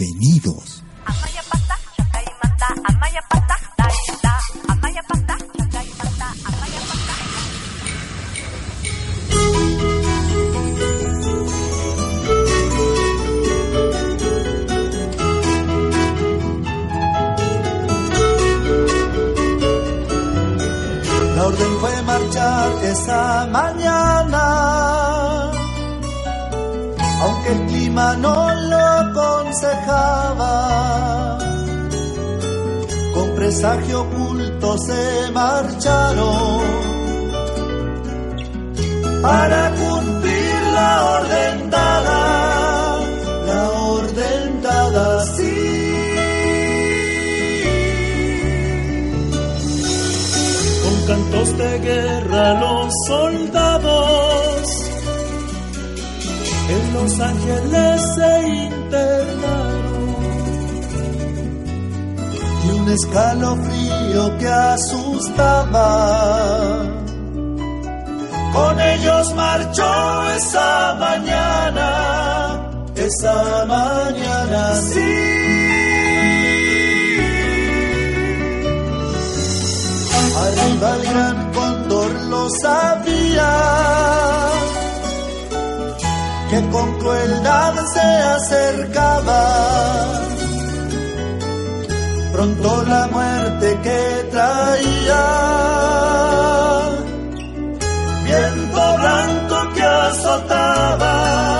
Bienvenidos. La orden fue marchar esa mañana, aunque el clima no lo aconsejaba. Con presagio oculto se marcharon para cumplir la orden dada, la orden dada sí. con cantos de guerra los soldados en Los Ángeles se internaron escalofrío que asustaba con ellos marchó esa mañana esa mañana sí Arriba el gran cóndor lo sabía, que con crueldad se acercaba. Pronto la muerte que traía, viento blanco que azotaba,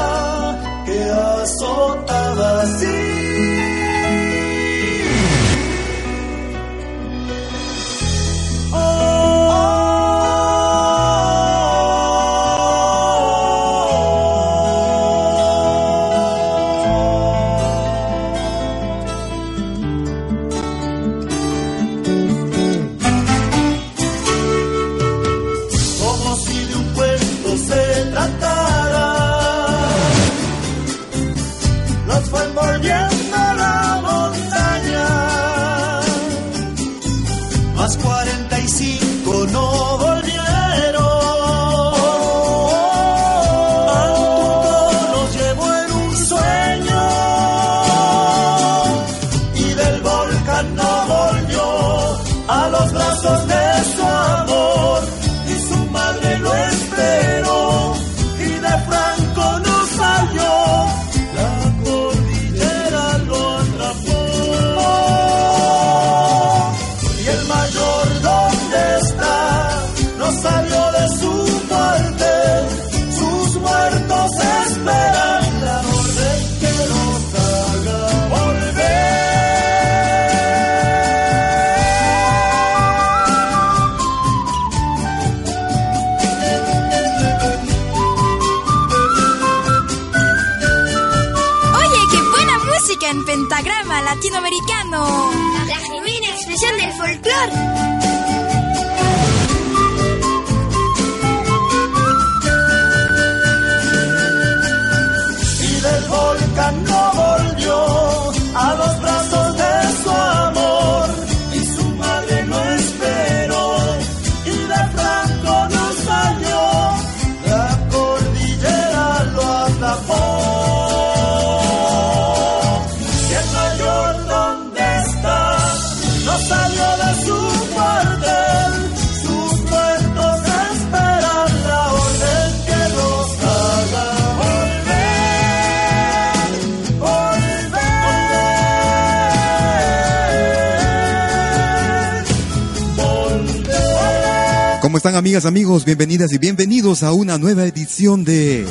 están amigas, amigos? Bienvenidas y bienvenidos a una nueva edición de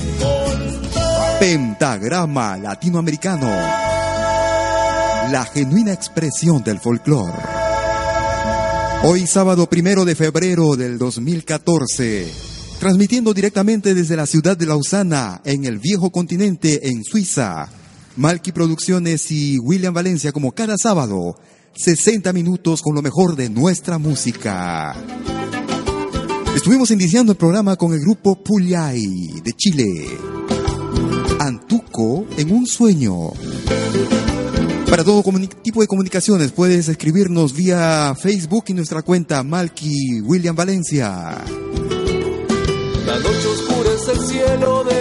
Pentagrama Latinoamericano. La genuina expresión del folclore. Hoy sábado primero de febrero del 2014, transmitiendo directamente desde la ciudad de Lausana, en el viejo continente, en Suiza. Malky Producciones y William Valencia como cada sábado, 60 minutos con lo mejor de nuestra música. Estuvimos iniciando el programa con el grupo Puyay de Chile. Antuco en un sueño. Para todo tipo de comunicaciones puedes escribirnos vía Facebook y nuestra cuenta Malky William Valencia. La noche oscura es el cielo de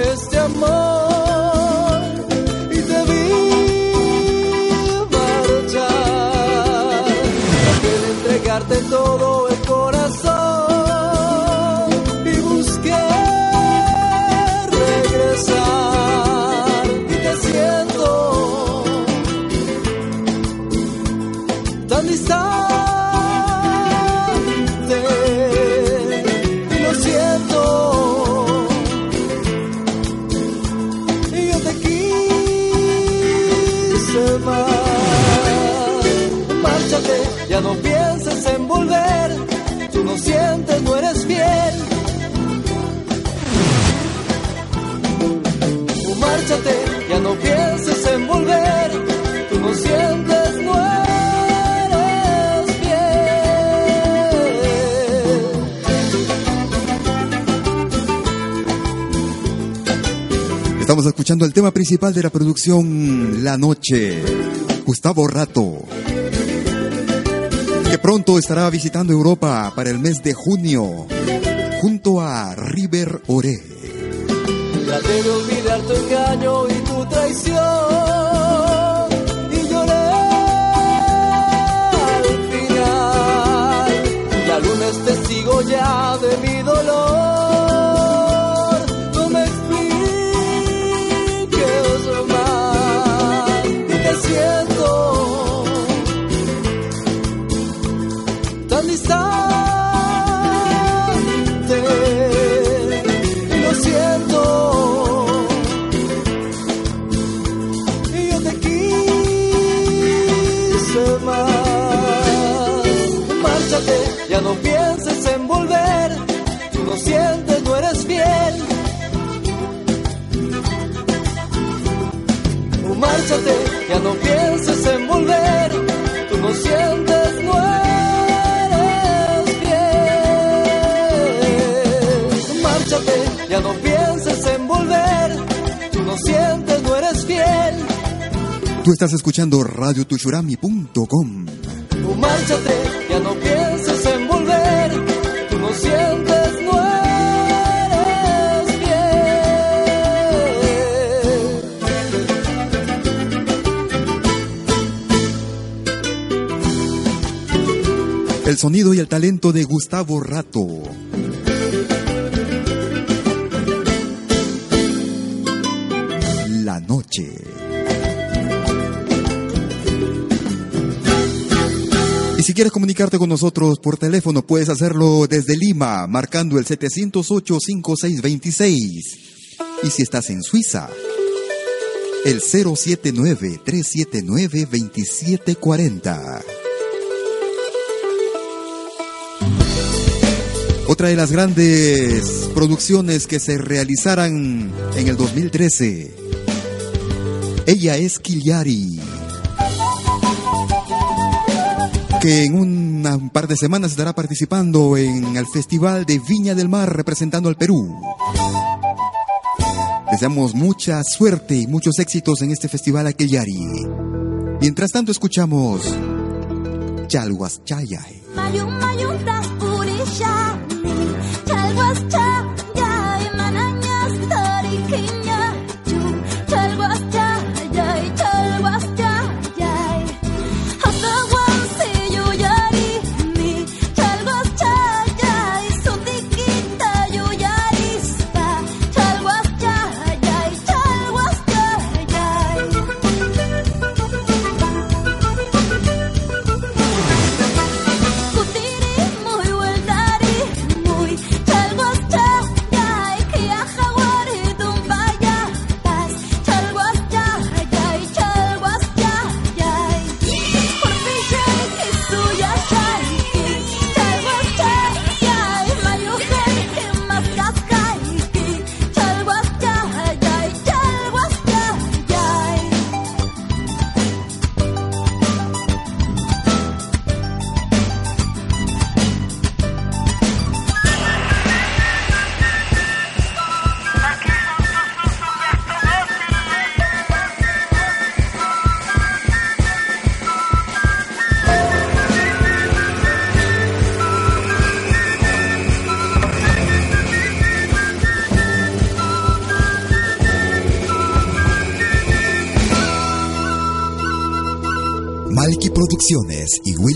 escuchando el tema principal de la producción La Noche. Gustavo Rato. Que pronto estará visitando Europa para el mes de junio. Junto a River Ore. Y tu traición estás escuchando radiotushurami.com. Tú márchate, ya no pienses en volver. Tú no sientes, no eres fiel. El sonido y el talento de Gustavo Rato. Comunicarte con nosotros por teléfono, puedes hacerlo desde Lima, marcando el 708-5626. Y si estás en Suiza, el 079-379-2740. Otra de las grandes producciones que se realizarán en el 2013. Ella es Kiliari. Que en un par de semanas estará participando en el Festival de Viña del Mar representando al Perú. Deseamos mucha suerte y muchos éxitos en este festival a Kiliari. Mientras tanto escuchamos Chalhuas Chayay.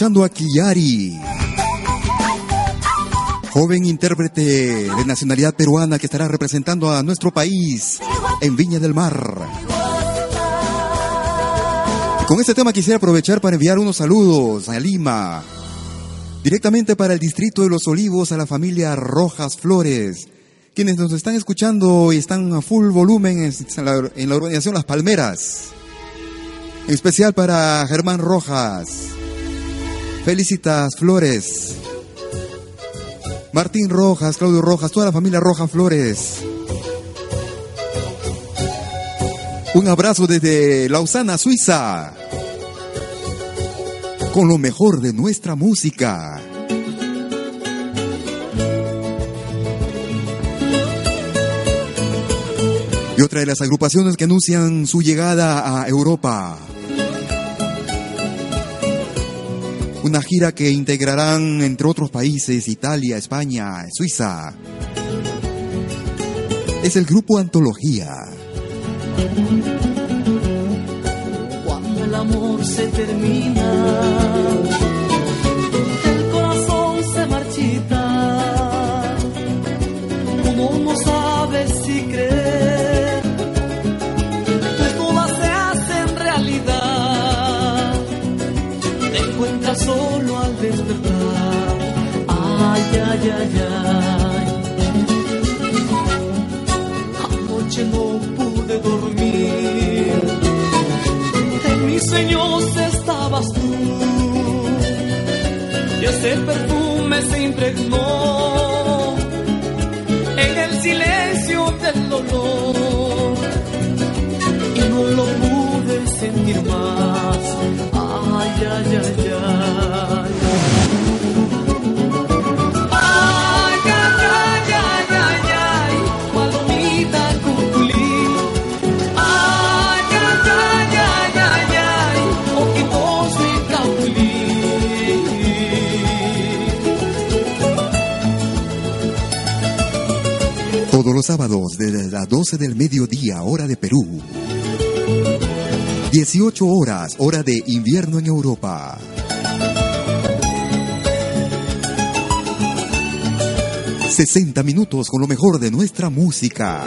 Escuchando a Kiyari, joven intérprete de nacionalidad peruana que estará representando a nuestro país en Viña del Mar. Con este tema quisiera aprovechar para enviar unos saludos a Lima, directamente para el distrito de Los Olivos, a la familia Rojas Flores, quienes nos están escuchando y están a full volumen en la, organización Las Palmeras. En especial para Germán Rojas, Felicitas Flores, Martín Rojas, Claudio Rojas, toda la familia Rojas Flores. Un abrazo desde Lausana, Suiza, con lo mejor de nuestra música. Y otra de las agrupaciones que anuncian su llegada a Europa. Una gira que integrarán, entre otros países, Italia, España, Suiza. Es el grupo Antología. Cuando el amor se termina, Ay, ay. Anoche no pude dormir. En mis sueños estabas tú. Y ese perfume se impregnó en el silencio del dolor. Y no lo pude sentir más. Ay, ay, ay, ay. Sábados desde las 12 del mediodía, hora de Perú. 18 horas, hora de invierno en Europa. ...60 minutos con lo mejor de nuestra música.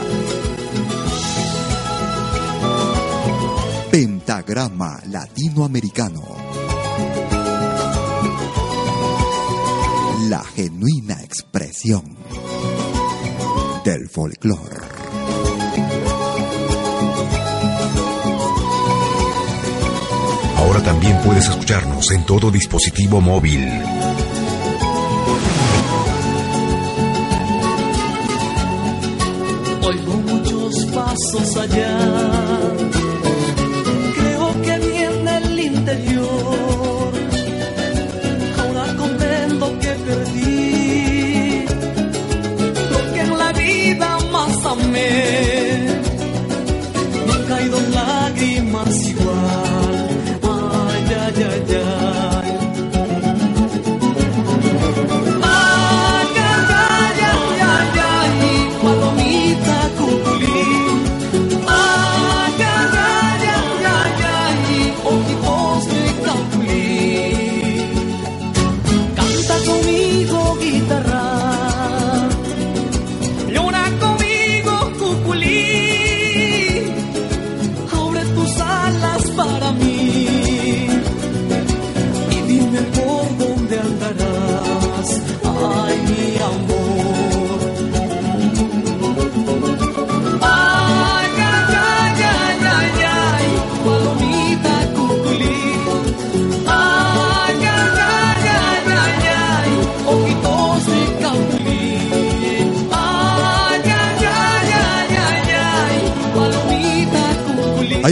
Pentagrama Latinoamericano. La genuina expresión del folclore. Ahora también puedes escucharnos en todo dispositivo móvil. Oigo muchos pasos allá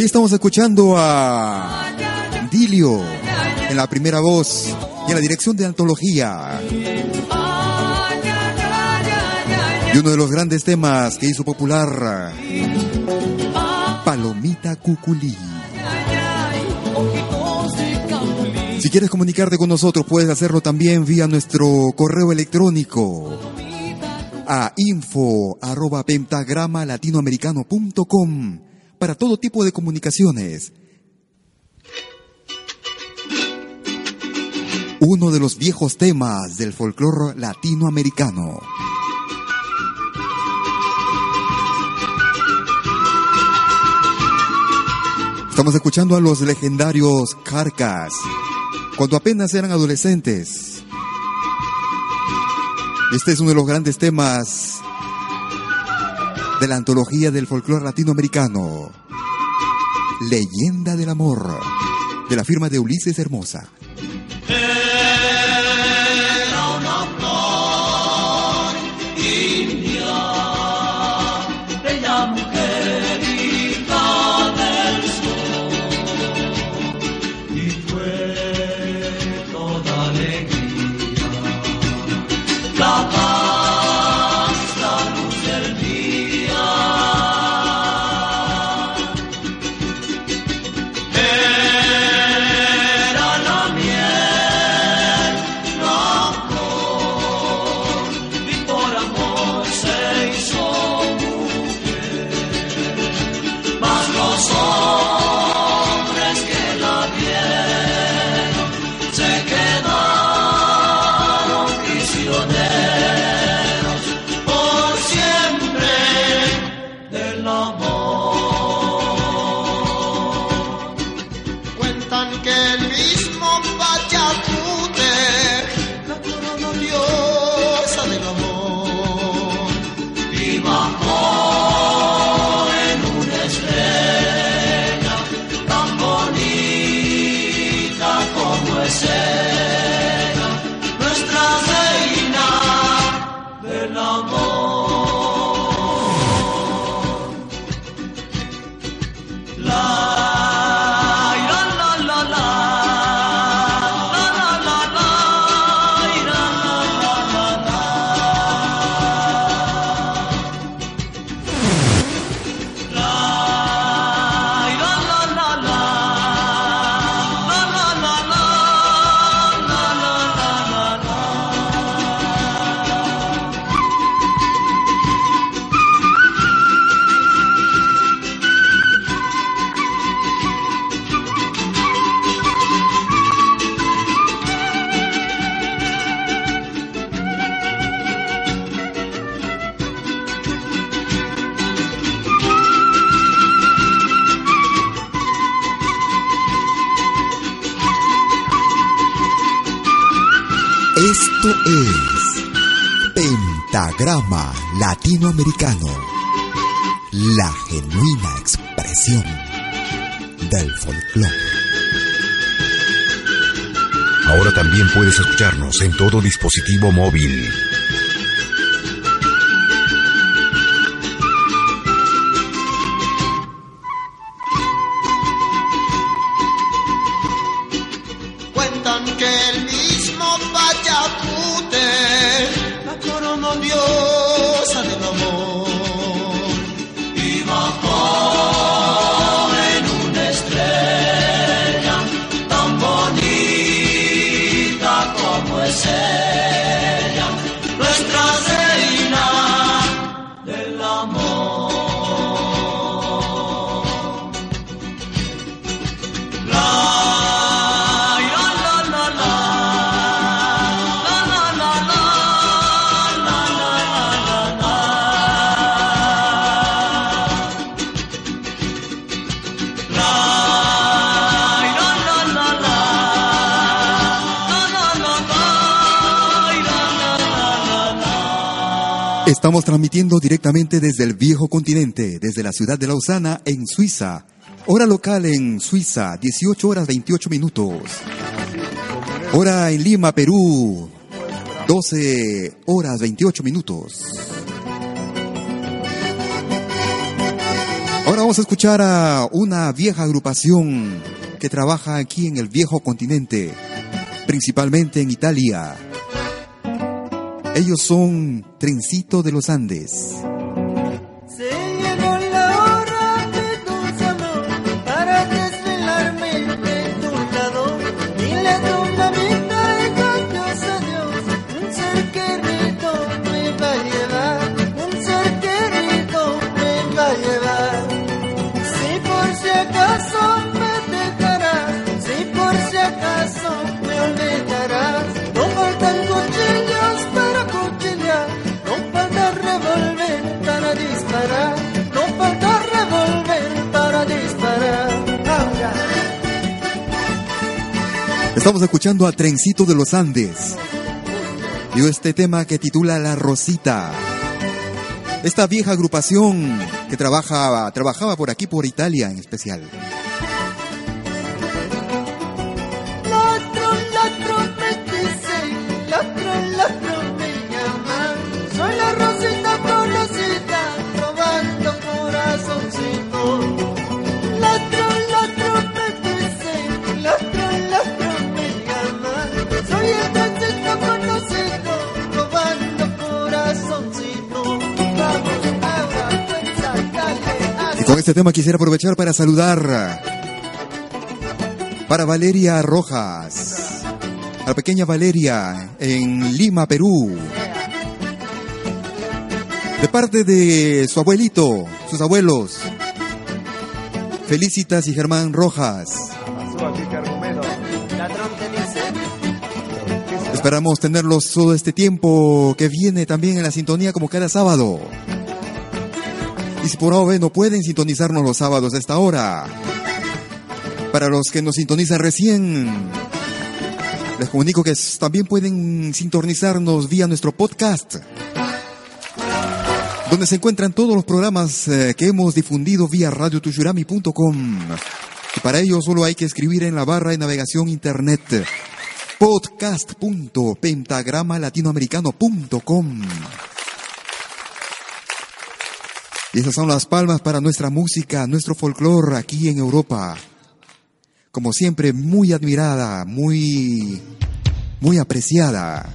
Ahí estamos escuchando a Dilio en la primera voz y en la dirección de antología. Y uno de los grandes temas que hizo popular, Palomita Cuculí. Si quieres comunicarte con nosotros, puedes hacerlo también vía nuestro correo electrónico a info arroba pentagrama latinoamericano.com para todo tipo de comunicaciones. Uno de los viejos temas del folclore latinoamericano. Estamos escuchando a los legendarios Carcas, cuando apenas eran adolescentes. Este es uno de los grandes temas de la antología del folclore latinoamericano. Leyenda del amor, de la firma de Ulises Hermosa. Eh, dispositivo móvil. Estamos transmitiendo directamente desde el viejo continente, desde la ciudad de Lausana, en Suiza. Hora local en Suiza, 18 horas 28 minutos. Hora en Lima, Perú, 12 horas 28 minutos. Ahora vamos a escuchar a una vieja agrupación que trabaja aquí en el viejo continente, principalmente en Italia. Ellos son Trencito de los Andes. Estamos escuchando a Trencito de los Andes. Y este tema que titula La Rosita. Esta vieja agrupación que trabajaba, trabajaba por aquí, por Italia en especial. Este tema quisiera aprovechar para saludar para Valeria Rojas, a la pequeña Valeria en Lima, Perú. De parte de su abuelito, sus abuelos, Felicitas y Germán Rojas. Esperamos tenerlos todo este tiempo que viene también en la sintonía como cada sábado. Y si por ahora no pueden sintonizarnos los sábados a esta hora, para los que nos sintonizan recién, les comunico que también pueden sintonizarnos vía nuestro podcast, donde se encuentran todos los programas eh, que hemos difundido vía radiotushurami.com. Y para ello solo hay que escribir en la barra de navegación internet podcast.pentagramalatinoamericano.com. Y esas son las palmas para nuestra música, nuestro folclore aquí en Europa. Como siempre, muy admirada, muy, muy apreciada.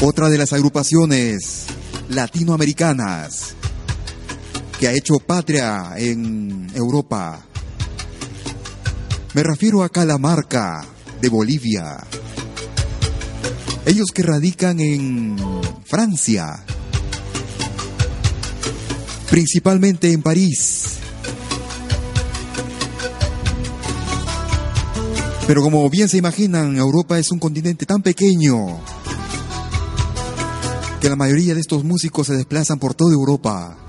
Otra de las agrupaciones latinoamericanas que ha hecho patria en Europa. Me refiero a Calamarca, de Bolivia. Ellos que radican en Francia, principalmente en París. Pero como bien se imaginan, Europa es un continente tan pequeño que la mayoría de estos músicos se desplazan por toda Europa.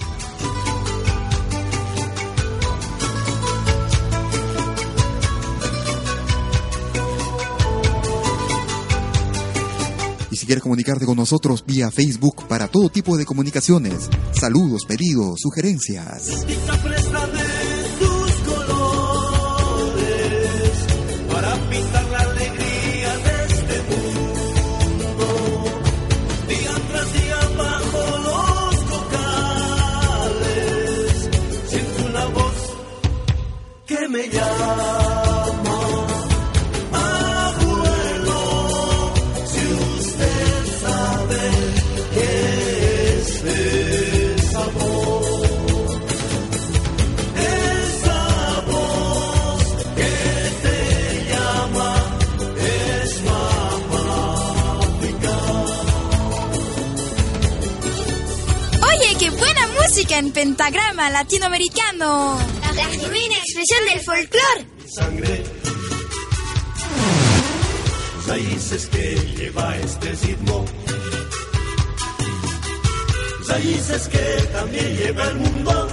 Quieres comunicarte con nosotros vía Facebook para todo tipo de comunicaciones, saludos, pedidos, sugerencias. Tita, préstame música en pentagrama latinoamericano. La genuina expresión del folclore. Sangre. Raíces que lleva este ritmo. Raíces que también lleva el mundo.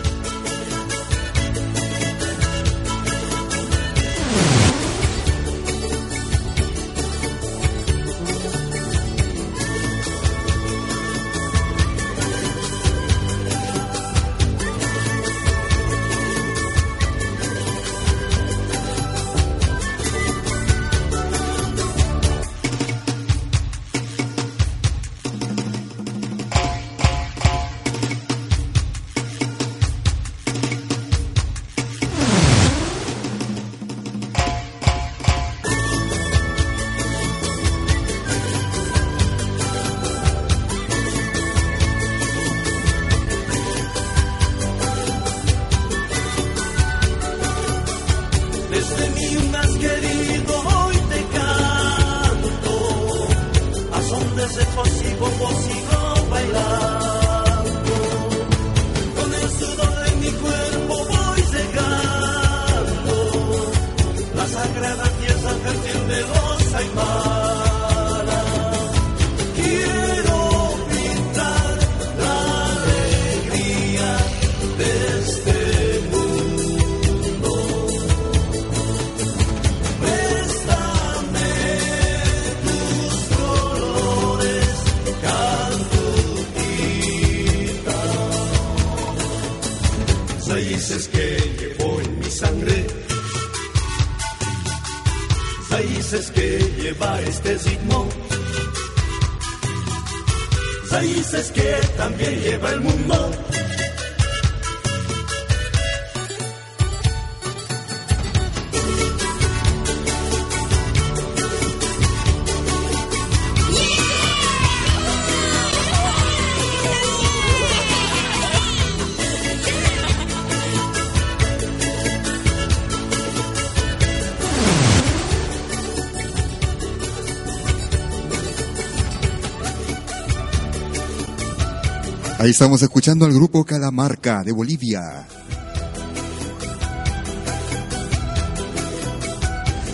Ahí estamos escuchando al grupo Calamarca de Bolivia.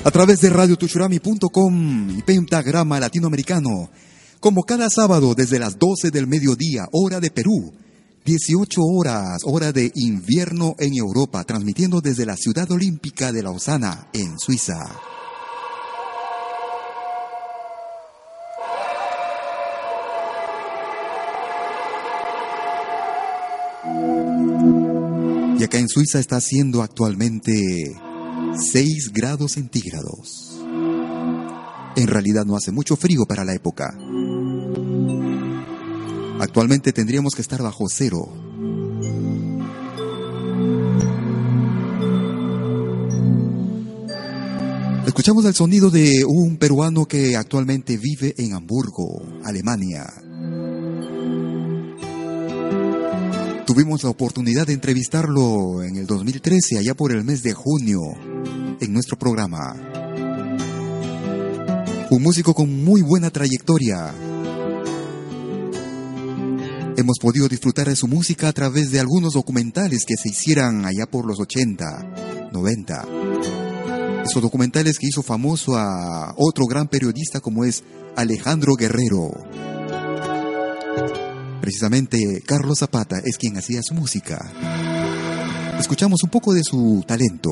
A través de radiotuchurami.com y Pentagrama Latinoamericano, como cada sábado desde las 12 del mediodía, hora de Perú, 18 horas, hora de invierno en Europa, transmitiendo desde la ciudad olímpica de Lausana, en Suiza. Acá en Suiza está haciendo actualmente 6 grados centígrados. En realidad no hace mucho frío para la época. Actualmente tendríamos que estar bajo cero. Escuchamos el sonido de un peruano que actualmente vive en Hamburgo, Alemania. Tuvimos la oportunidad de entrevistarlo en el 2013, allá por el mes de junio, en nuestro programa. Un músico con muy buena trayectoria. Hemos podido disfrutar de su música a través de algunos documentales que se hicieran allá por los 80, 90. Esos documentales que hizo famoso a otro gran periodista como es Alejandro Guerrero. Precisamente Carlos Zapata es quien hacía su música. Escuchamos un poco de su talento.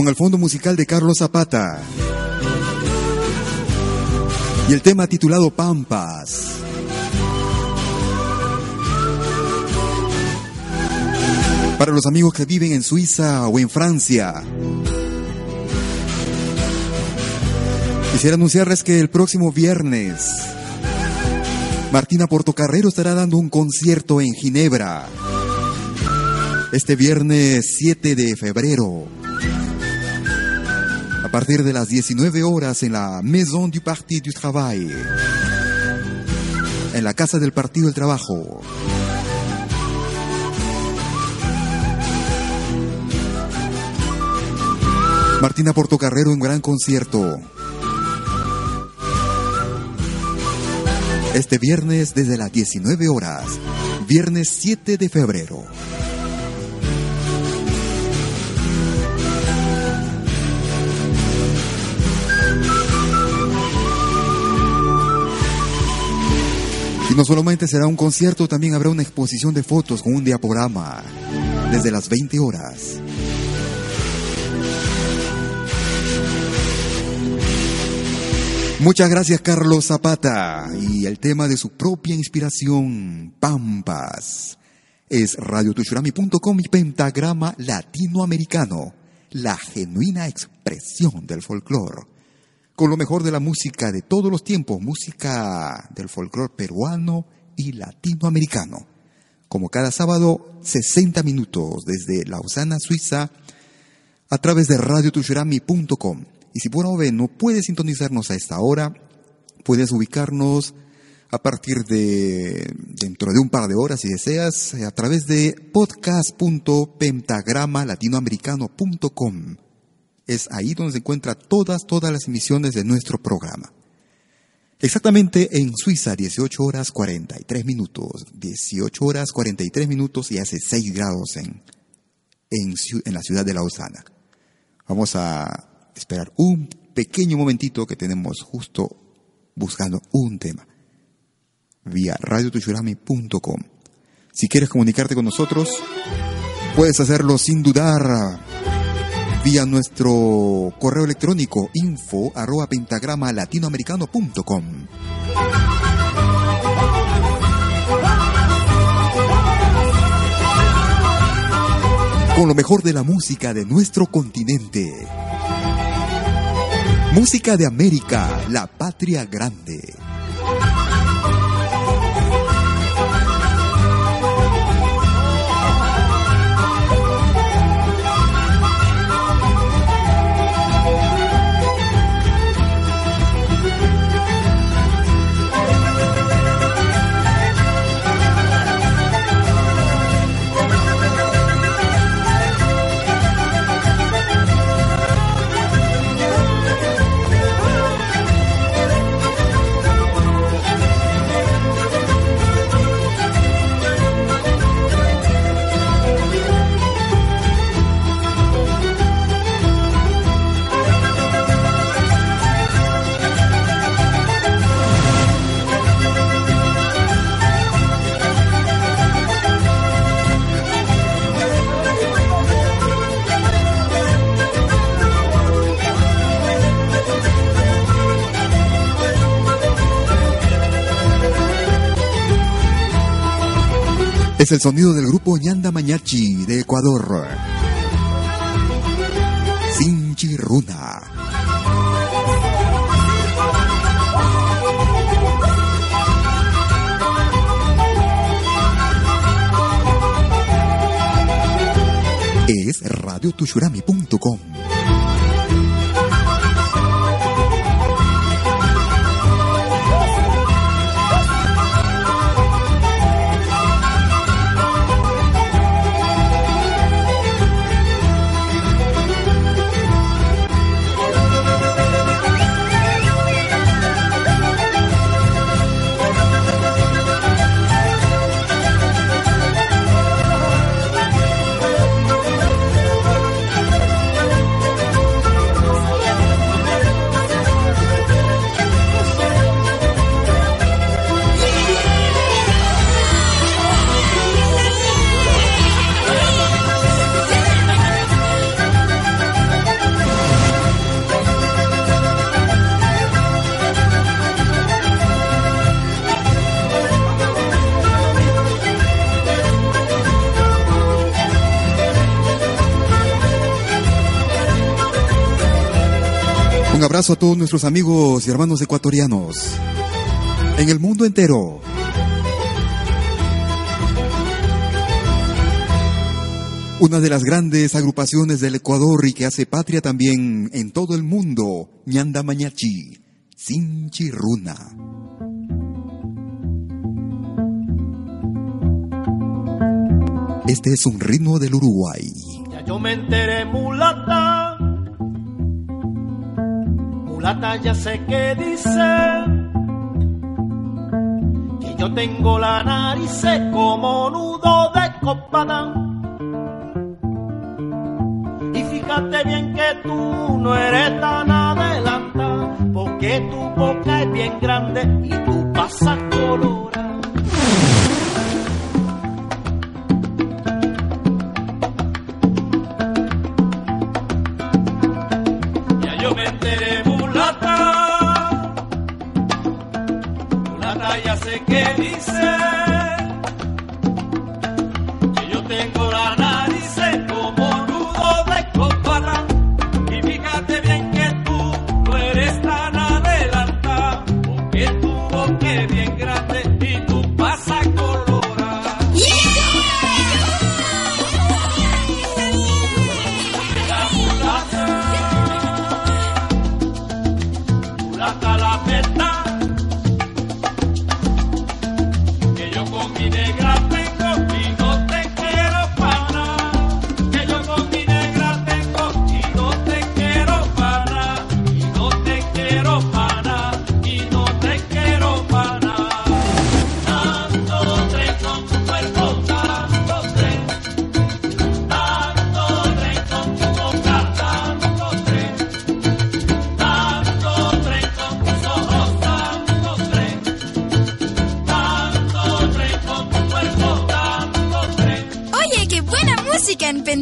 Con el fondo musical de Carlos Zapata. Y el tema titulado Pampas. Para los amigos que viven en Suiza o en Francia. Quisiera anunciarles que el próximo viernes Martina Portocarrero estará dando un concierto en Ginebra. Este viernes 7 de febrero partir de las 19 horas en la Maison du Parti du Travail, en la Casa del Partido del Trabajo. Martina Portocarrero en gran concierto. Este viernes desde las 19 horas, viernes 7 de febrero. Y no solamente será un concierto, también habrá una exposición de fotos con un diaporama desde las 20 horas. Muchas gracias Carlos Zapata y el tema de su propia inspiración, Pampas, es radiotushurami.com y pentagrama latinoamericano, la genuina expresión del folclore con lo mejor de la música de todos los tiempos, música del folclore peruano y latinoamericano. Como cada sábado, 60 minutos desde Lausana, Suiza, a través de radiotushurami.com. Y si por ahora no puedes sintonizarnos a esta hora, puedes ubicarnos a partir de dentro de un par de horas si deseas a través de podcast.pentagramalatinoamericano.com es ahí donde se encuentran todas, todas las emisiones de nuestro programa. Exactamente en Suiza, 18 horas 43 minutos. 18 horas 43 minutos y hace 6 grados en, en, en la ciudad de Lausana. Vamos a esperar un pequeño momentito que tenemos justo buscando un tema. Vía radiotuchurami.com. Si quieres comunicarte con nosotros, puedes hacerlo sin dudar vía nuestro correo electrónico info arroba pentagrama latinoamericano.com. Con lo mejor de la música de nuestro continente. Música de América, la patria grande. es el sonido del grupo Ñanda Mañachi de Ecuador. Sinchiruna. Es radiotushurami.com Un abrazo a todos nuestros amigos y hermanos ecuatorianos en el mundo entero. Una de las grandes agrupaciones del Ecuador y que hace patria también en todo el mundo, Ñanda Mañachi, Sinchirruna. Este es un ritmo del Uruguay. Ya yo me enteré mulata mulata ya sé que dice que yo tengo la nariz como nudo de copada. Y fíjate bien que tú no eres tan adelanta, porque tu boca es bien grande y tú pasas color.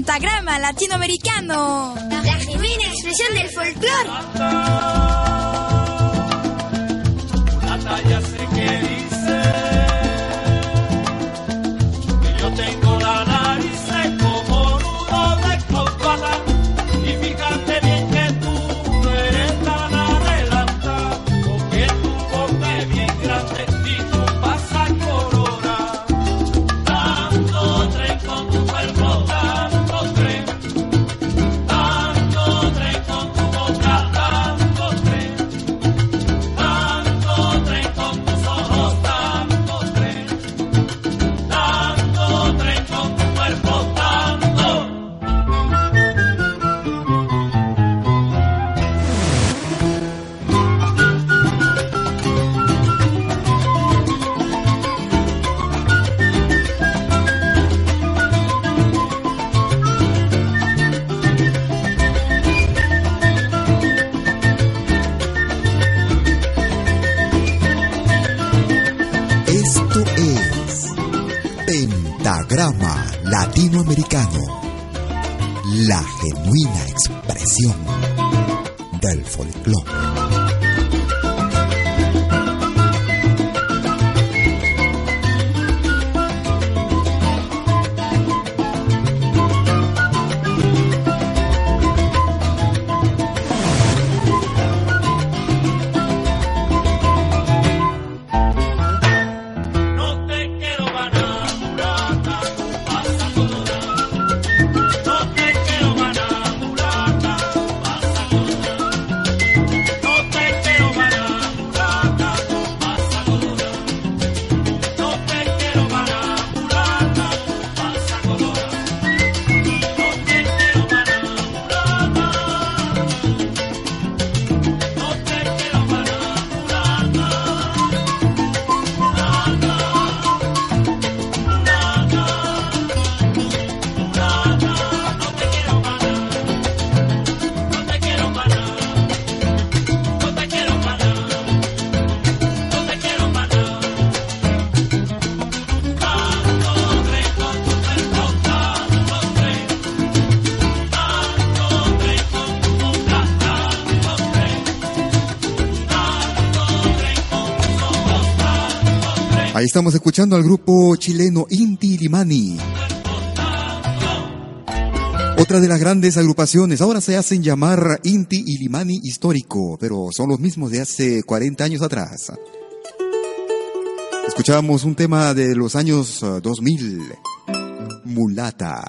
pentagrama latinoamericano. La genuina expresión del folclore. pasión. Estamos escuchando al grupo chileno Inti Limani. Otra de las grandes agrupaciones, ahora se hacen llamar Inti y Limani Histórico, pero son los mismos de hace 40 años atrás. Escuchábamos un tema de los años eh, 2000, Mulata.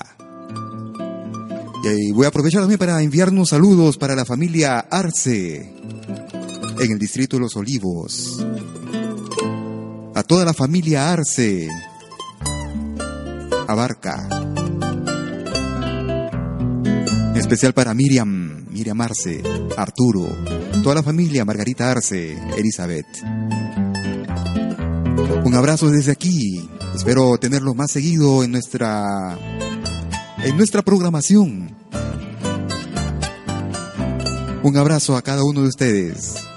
Y voy a aprovechar también para enviarnos saludos para la familia Arce, en el distrito de Los Olivos. Toda la familia Arce, Abarca. En especial para Miriam, Miriam Arce, Arturo, toda la familia Margarita Arce, Elizabeth. Un abrazo desde aquí. Espero tenerlo más seguido en nuestra en nuestra programación. Un abrazo a cada uno de ustedes.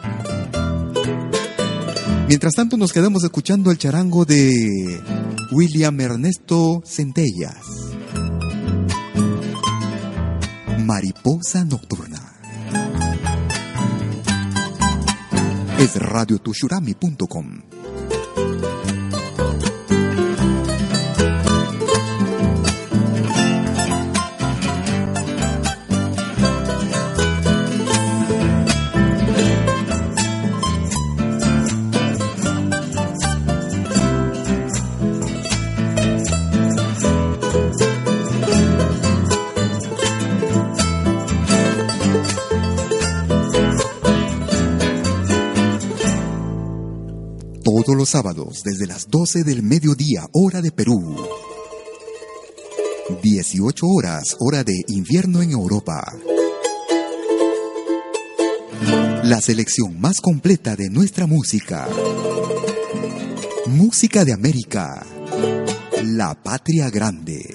Mientras tanto nos quedamos escuchando el charango de William Ernesto Centellas. Mariposa Nocturna. Es radiotushurami.com. los sábados desde las 12 del mediodía, hora de Perú. 18 horas, hora de invierno en Europa. La selección más completa de nuestra música. Música de América. La Patria Grande.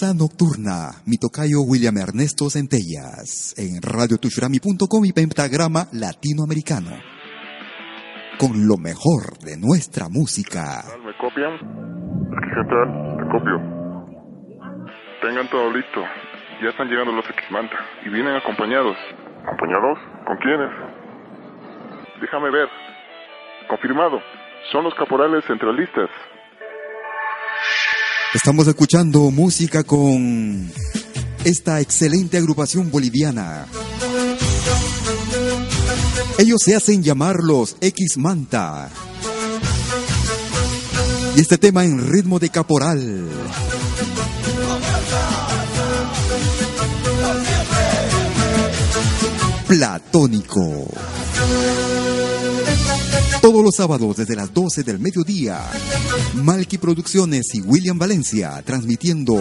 Nocturna, mi tocayo William Ernesto Centellas, en radiotushurami.com y pentagrama latinoamericano. Con lo mejor de nuestra música. ¿Me copian? Aquí central, te copio. Tengan todo listo. Ya están llegando los X-Manta y vienen acompañados. ¿Acompañados? ¿Con quiénes? Déjame ver. Confirmado. Son los caporales centralistas. Estamos escuchando música con esta excelente agrupación boliviana. Ellos se hacen llamar los X Manta. Y este tema en ritmo de caporal. Platónico. Todos los sábados desde las 12 del mediodía, Malky Producciones y William Valencia transmitiendo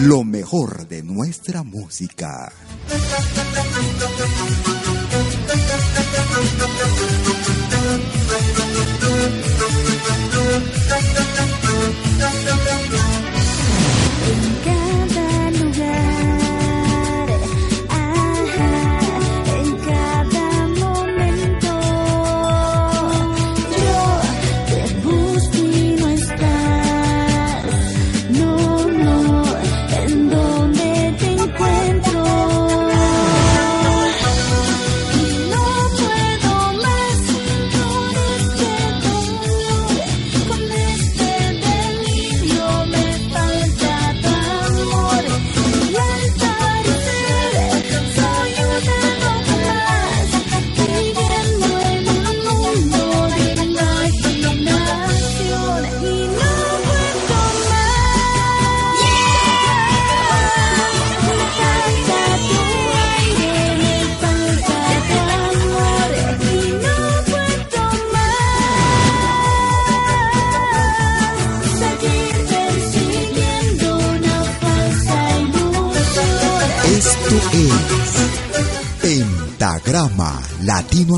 lo mejor de nuestra música.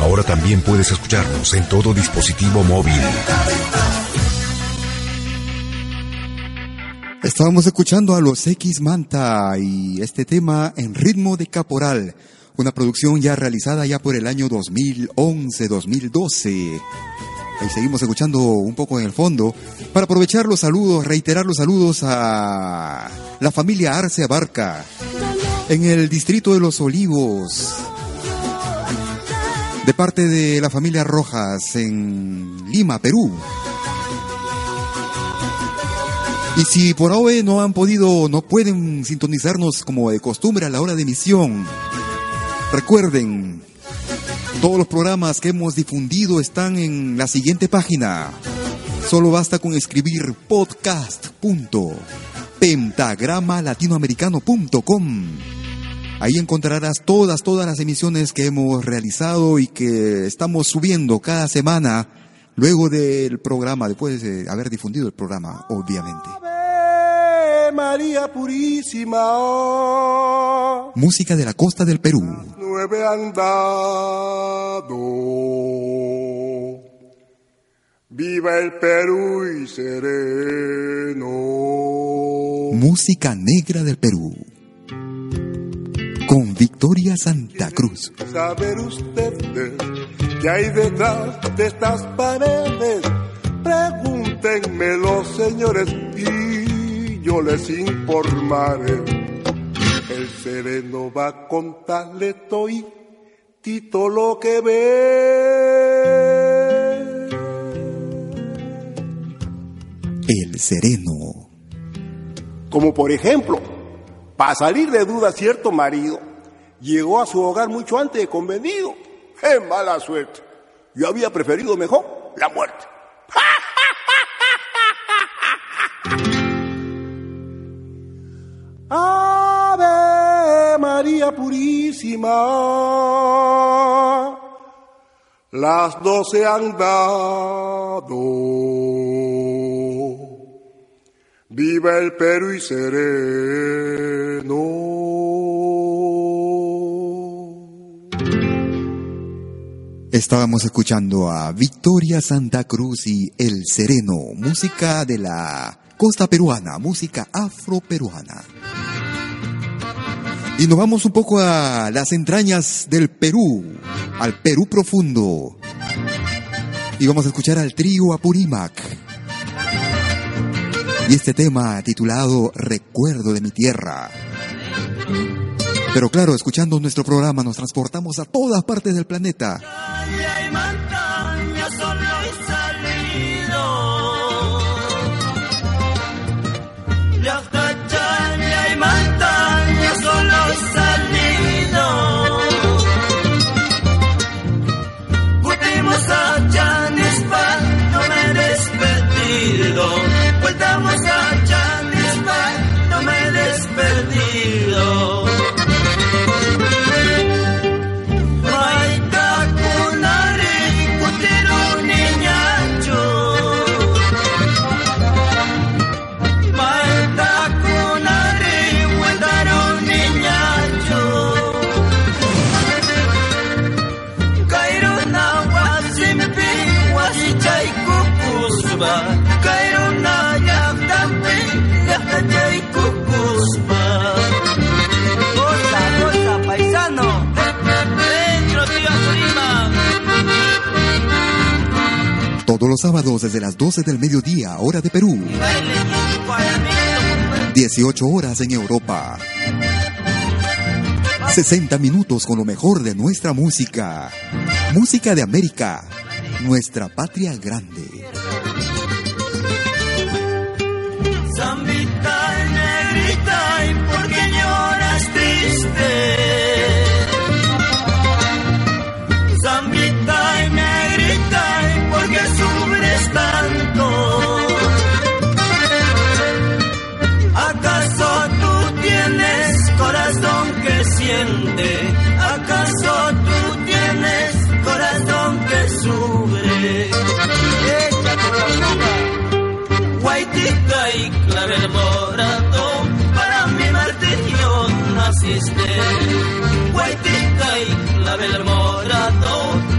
Ahora también puedes escucharnos en todo dispositivo móvil. Estábamos escuchando a los X Manta y este tema en ritmo de caporal, una producción ya realizada ya por el año 2011-2012. Ahí seguimos escuchando un poco en el fondo para aprovechar los saludos, reiterar los saludos a la familia Arce Abarca en el distrito de Los Olivos. De parte de la familia Rojas en Lima, Perú. Y si por hoy no han podido, no pueden sintonizarnos como de costumbre a la hora de emisión, recuerden, todos los programas que hemos difundido están en la siguiente página. Solo basta con escribir podcast.pentagramalatinoamericano.com. Ahí encontrarás todas, todas las emisiones que hemos realizado y que estamos subiendo cada semana luego del programa, después de haber difundido el programa, obviamente. Ave María Purísima, Música de la costa del Perú. nueve andado. Viva el Perú y sereno. Música negra del Perú. Con Victoria Santa Cruz. Saber ustedes qué hay detrás de estas paredes. Pregúntenme los señores y yo les informaré. El sereno va a contarle toy tito lo que ve. El Sereno. Como por ejemplo, para salir de duda cierto marido llegó a su hogar mucho antes de convenido. ¡Qué mala suerte! Yo había preferido mejor la muerte. Ave María Purísima, las doce han dado. Viva el Perú y sereno. Estábamos escuchando a Victoria Santa Cruz y El Sereno, música de la costa peruana, música afroperuana. Y nos vamos un poco a las entrañas del Perú, al Perú profundo. Y vamos a escuchar al trío Apurímac. Y este tema titulado Recuerdo de mi tierra. Pero claro, escuchando nuestro programa nos transportamos a todas partes del planeta. Desde las 12 del mediodía, hora de Perú. 18 horas en Europa. 60 minutos con lo mejor de nuestra música. Música de América, nuestra patria grande.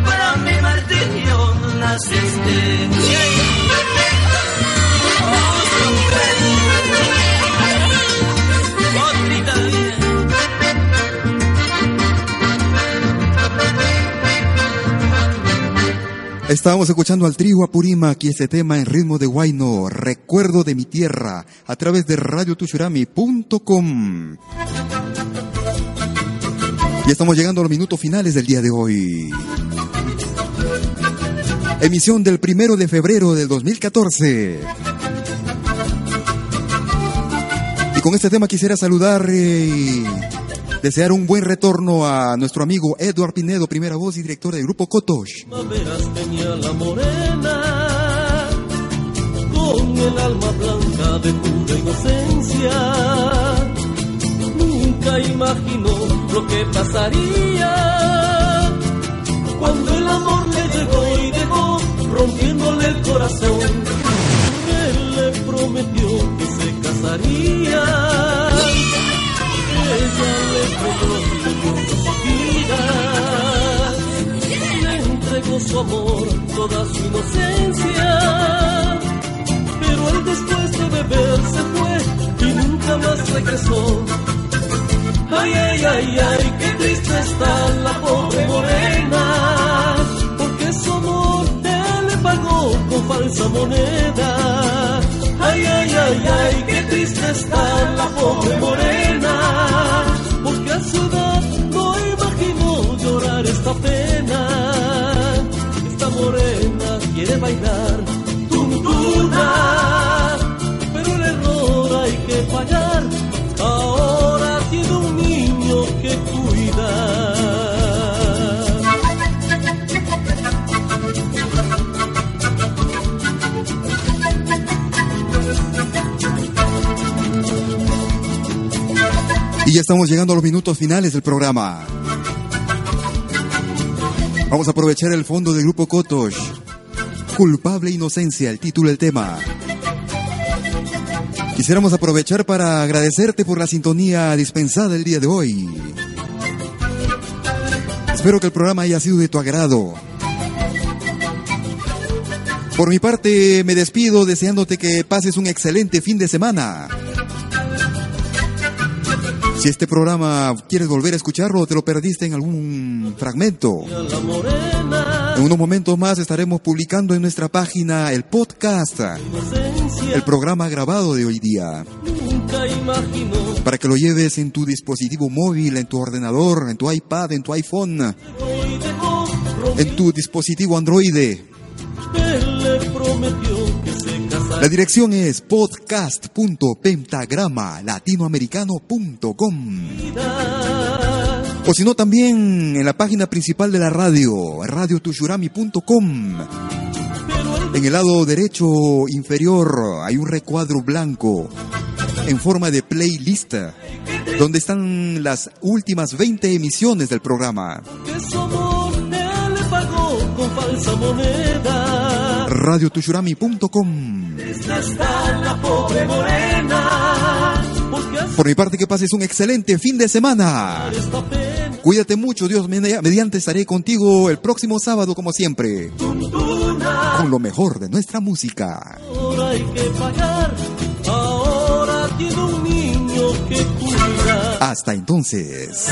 Para mi naciste. Estábamos escuchando al trío Apurímac y este tema en ritmo de Huayno, Recuerdo de mi tierra, a través de radiotushurami.com. Y estamos llegando a los minutos finales del día de hoy. Emisión del primero de febrero del 2014. Y con este tema quisiera saludar eh, y desear un buen retorno a nuestro amigo Edward Pinedo, primera voz y director del grupo Kotosh. Con el alma blanca de pura inocencia. Nunca imaginó lo que pasaría cuando el amor le llegó y dejó rompiéndole el corazón. Él le prometió que se casaría. Ella le prometió su vida le entregó su amor, toda su inocencia. Pero él después de beber se fue y nunca más regresó. Ay, ay, ay, ay, qué triste está la pobre morena, porque su amor él le pagó con falsa moneda. Ay, ay, ay, ay, qué triste está la pobre morena, porque a su edad no imaginó llorar esta pena. Esta morena quiere bailar Y ya estamos llegando a los minutos finales del programa. Vamos a aprovechar el fondo del grupo Kotosh. Culpable inocencia, el título del tema. Quisiéramos aprovechar para agradecerte por la sintonía dispensada el día de hoy. Espero que el programa haya sido de tu agrado. Por mi parte, me despido deseándote que pases un excelente fin de semana. Si este programa quieres volver a escucharlo te lo perdiste en algún fragmento, en unos momentos más estaremos publicando en nuestra página el podcast, el programa grabado de hoy día, para que lo lleves en tu dispositivo móvil, en tu ordenador, en tu iPad, en tu iPhone, en tu dispositivo Android. La dirección es podcast.pentagramalatinoamericano.com. O si no, también en la página principal de la radio, radiotushurami.com. En el lado derecho inferior hay un recuadro blanco en forma de playlist, donde están las últimas 20 emisiones del programa. Que su amor le pagó con falsa moneda. radiotushurami.com. Por mi parte, que pases un excelente fin de semana. Cuídate mucho, Dios media- mediante estaré contigo el próximo sábado como siempre, con lo mejor de nuestra música. Ahora hay que pagar. Ahora tiene un niño que cuidar. Hasta entonces.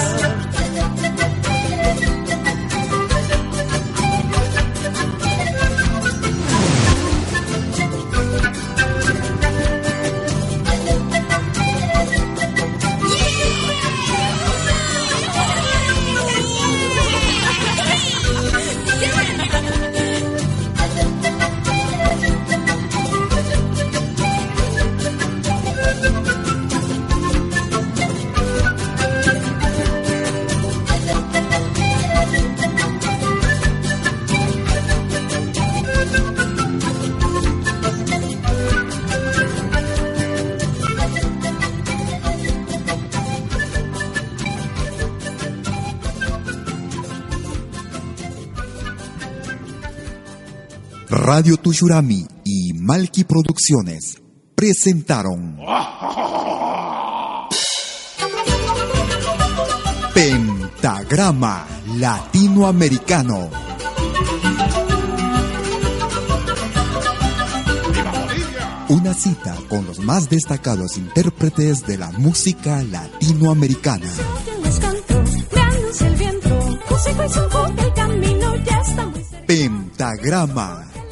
Radio Tushurami y Malki Producciones presentaron Pentagrama Latinoamericano. Una cita con los más destacados intérpretes de la música latinoamericana. Pentagrama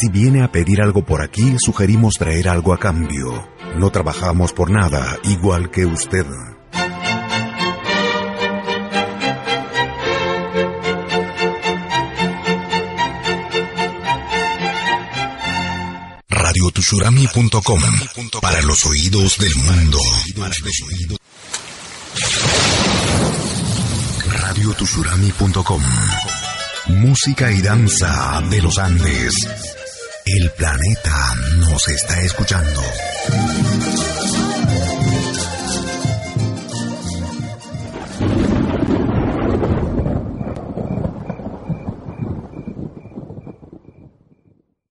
Si viene a pedir algo por aquí, sugerimos traer algo a cambio. No trabajamos por nada, igual que usted. Radiotushurami.com para los oídos del mundo. Radiotushurami.com Música y danza de los Andes. El planeta nos está escuchando.